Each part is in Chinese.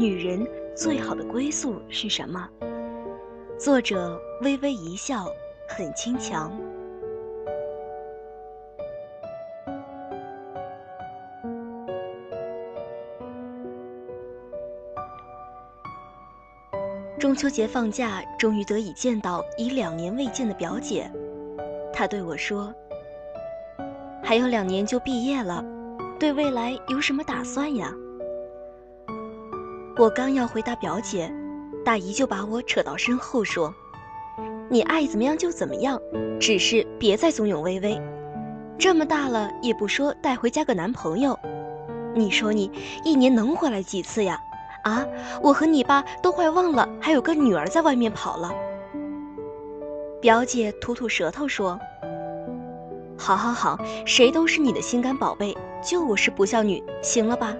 女人最好的归宿是什么？作者微微一笑，很轻强。中秋节放假，终于得以见到已两年未见的表姐。她对我说：“还有两年就毕业了，对未来有什么打算呀？”我刚要回答表姐，大姨就把我扯到身后说：“你爱怎么样就怎么样，只是别再怂恿微微。这么大了也不说带回家个男朋友，你说你一年能回来几次呀？”啊！我和你爸都快忘了，还有个女儿在外面跑了。表姐吐吐舌头说：“好好好，谁都是你的心肝宝贝，就我是不孝女，行了吧？”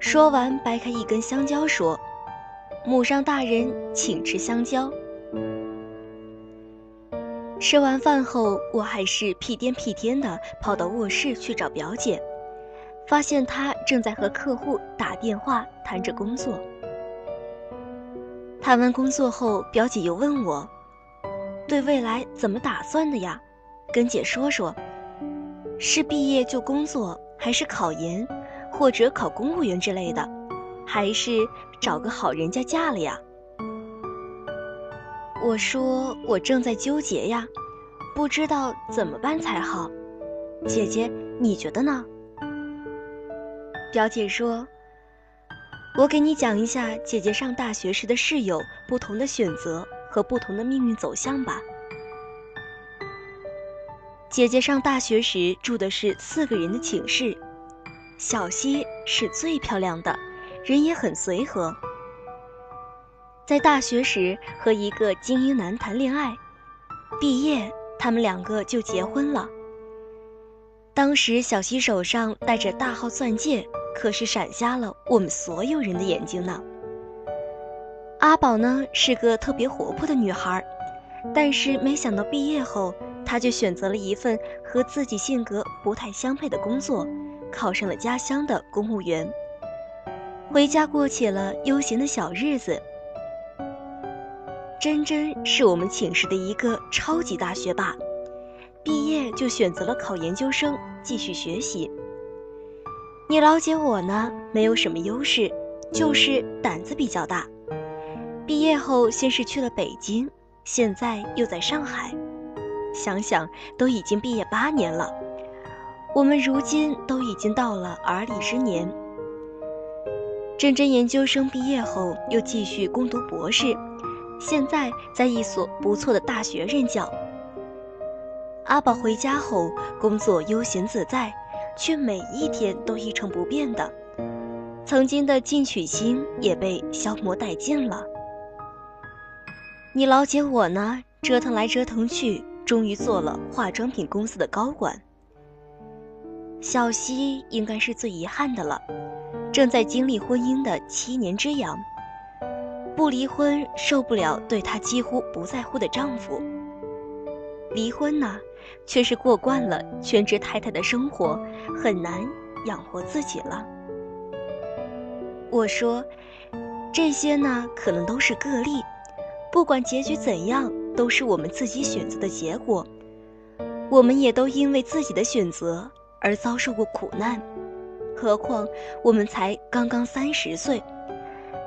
说完，掰开一根香蕉说：“母上大人，请吃香蕉。”吃完饭后，我还是屁颠屁颠的跑到卧室去找表姐。发现她正在和客户打电话谈着工作。谈完工作后，表姐又问我：“对未来怎么打算的呀？跟姐说说，是毕业就工作，还是考研，或者考公务员之类的，还是找个好人家嫁了呀？”我说：“我正在纠结呀，不知道怎么办才好。姐姐，你觉得呢？”表姐说：“我给你讲一下姐姐上大学时的室友不同的选择和不同的命运走向吧。姐姐上大学时住的是四个人的寝室，小溪是最漂亮的，人也很随和。在大学时和一个精英男谈恋爱，毕业他们两个就结婚了。当时小溪手上戴着大号钻戒。”可是闪瞎了我们所有人的眼睛呢。阿宝呢是个特别活泼的女孩，但是没想到毕业后，她就选择了一份和自己性格不太相配的工作，考上了家乡的公务员，回家过起了悠闲的小日子。珍珍是我们寝室的一个超级大学霸，毕业就选择了考研究生继续学习。你了解我呢，没有什么优势，就是胆子比较大。毕业后先是去了北京，现在又在上海。想想都已经毕业八年了，我们如今都已经到了而立之年。真真研究生毕业后又继续攻读博士，现在在一所不错的大学任教。阿宝回家后工作悠闲自在。却每一天都一成不变的，曾经的进取心也被消磨殆尽了。你老姐我呢，折腾来折腾去，终于做了化妆品公司的高管。小溪应该是最遗憾的了，正在经历婚姻的七年之痒，不离婚受不了对她几乎不在乎的丈夫，离婚呢？却是过惯了全职太太的生活，很难养活自己了。我说，这些呢，可能都是个例，不管结局怎样，都是我们自己选择的结果。我们也都因为自己的选择而遭受过苦难，何况我们才刚刚三十岁，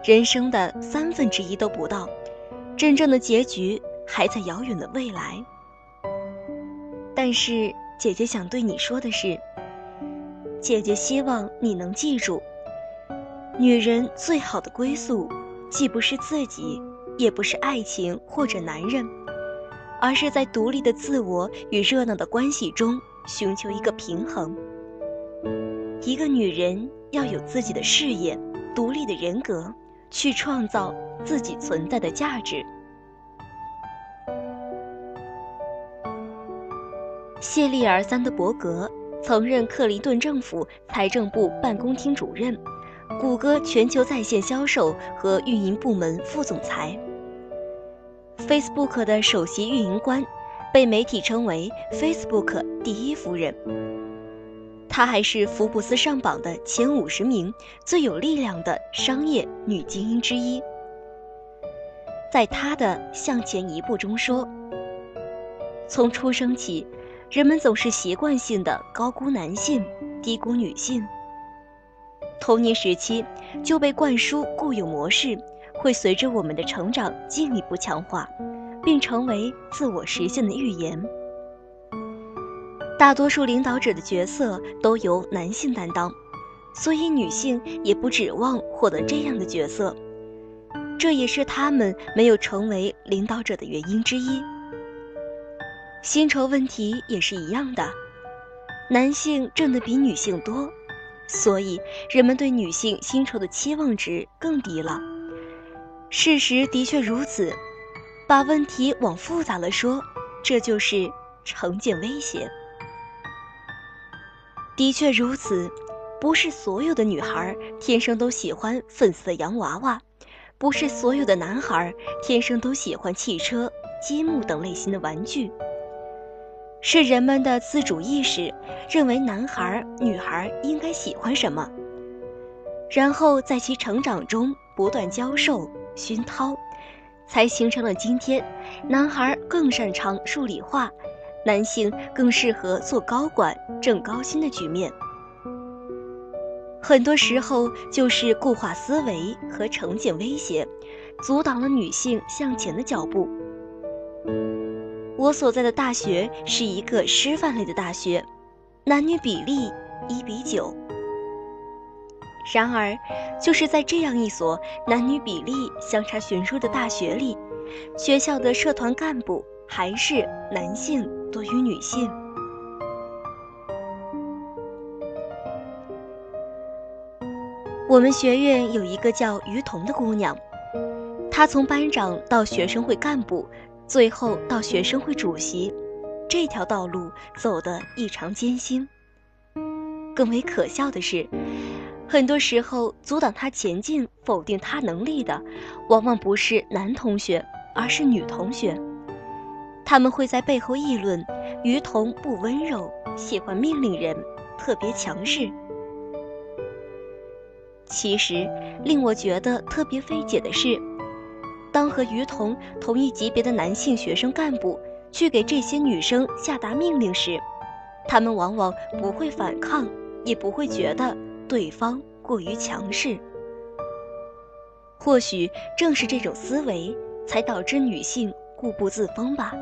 人生的三分之一都不到，真正的结局还在遥远的未来。但是姐姐想对你说的是，姐姐希望你能记住，女人最好的归宿，既不是自己，也不是爱情或者男人，而是在独立的自我与热闹的关系中寻求一个平衡。一个女人要有自己的事业、独立的人格，去创造自己存在的价值。谢利尔·桑德伯格曾任克林顿政府财政部办公厅主任，谷歌全球在线销售和运营部门副总裁。Facebook 的首席运营官，被媒体称为 “Facebook 第一夫人”。她还是福布斯上榜的前五十名最有力量的商业女精英之一。在她的《向前一步》中说：“从出生起，人们总是习惯性的高估男性，低估女性。童年时期就被灌输固有模式，会随着我们的成长进一步强化，并成为自我实现的预言。”大多数领导者的角色都由男性担当，所以女性也不指望获得这样的角色，这也是他们没有成为领导者的原因之一。薪酬问题也是一样的，男性挣的比女性多，所以人们对女性薪酬的期望值更低了。事实的确如此，把问题往复杂了说，这就是成见威胁。的确如此，不是所有的女孩天生都喜欢粉色洋娃娃，不是所有的男孩天生都喜欢汽车、积木等类型的玩具。是人们的自主意识认为男孩、女孩应该喜欢什么，然后在其成长中不断教授、熏陶，才形成了今天男孩更擅长数理化。男性更适合做高管、挣高薪的局面，很多时候就是固化思维和成见威胁，阻挡了女性向前的脚步。我所在的大学是一个师范类的大学，男女比例一比九。然而，就是在这样一所男女比例相差悬殊的大学里，学校的社团干部还是男性。多于女性。我们学院有一个叫于彤的姑娘，她从班长到学生会干部，最后到学生会主席，这条道路走得异常艰辛。更为可笑的是，很多时候阻挡他前进、否定他能力的，往往不是男同学，而是女同学。他们会在背后议论于彤不温柔，喜欢命令人，特别强势。其实令我觉得特别费解的是，当和于彤同一级别的男性学生干部去给这些女生下达命令时，他们往往不会反抗，也不会觉得对方过于强势。或许正是这种思维，才导致女性固步自封吧。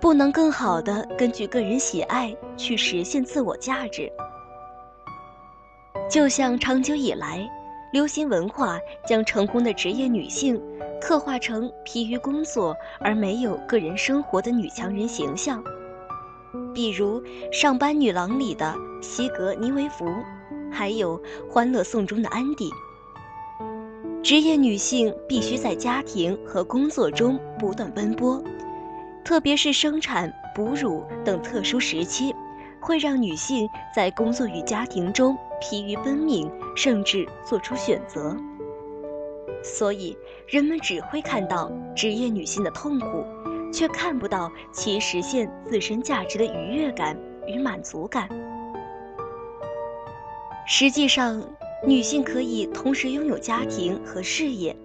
不能更好的根据个人喜爱去实现自我价值，就像长久以来，流行文化将成功的职业女性刻画成疲于工作而没有个人生活的女强人形象，比如《上班女郎》里的西格尼维弗，还有《欢乐颂》中的安迪。职业女性必须在家庭和工作中不断奔波。特别是生产、哺乳等特殊时期，会让女性在工作与家庭中疲于奔命，甚至做出选择。所以，人们只会看到职业女性的痛苦，却看不到其实现自身价值的愉悦感与满足感。实际上，女性可以同时拥有家庭和事业，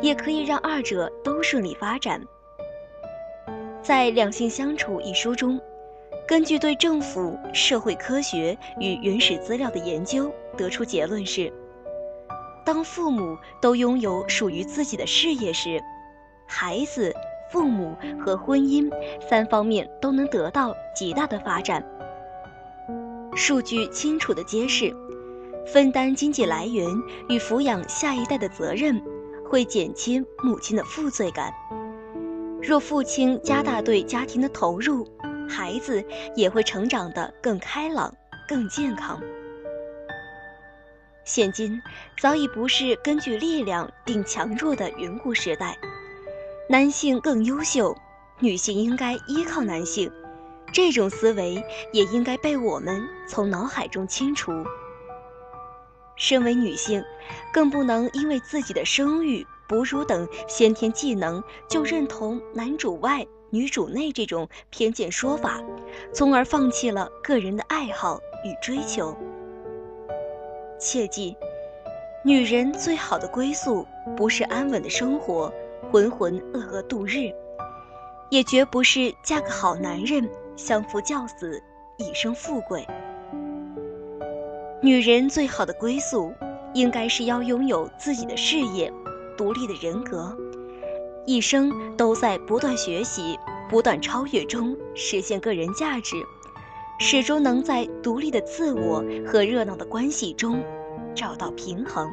也可以让二者都顺利发展。在《两性相处》一书中，根据对政府、社会科学与原始资料的研究，得出结论是：当父母都拥有属于自己的事业时，孩子、父母和婚姻三方面都能得到极大的发展。数据清楚地揭示，分担经济来源与抚养下一代的责任，会减轻母亲的负罪感。若父亲加大对家庭的投入，孩子也会成长得更开朗、更健康。现今早已不是根据力量定强弱的远古时代，男性更优秀，女性应该依靠男性，这种思维也应该被我们从脑海中清除。身为女性，更不能因为自己的生育。哺乳等先天技能就认同男主外女主内这种偏见说法，从而放弃了个人的爱好与追求。切记，女人最好的归宿不是安稳的生活，浑浑噩噩度日，也绝不是嫁个好男人，相夫教子，一生富贵。女人最好的归宿，应该是要拥有自己的事业，独立的人格，一生都在不断学习、不断超越中实现个人价值。始终能在独立的自我和热闹的关系中找到平衡。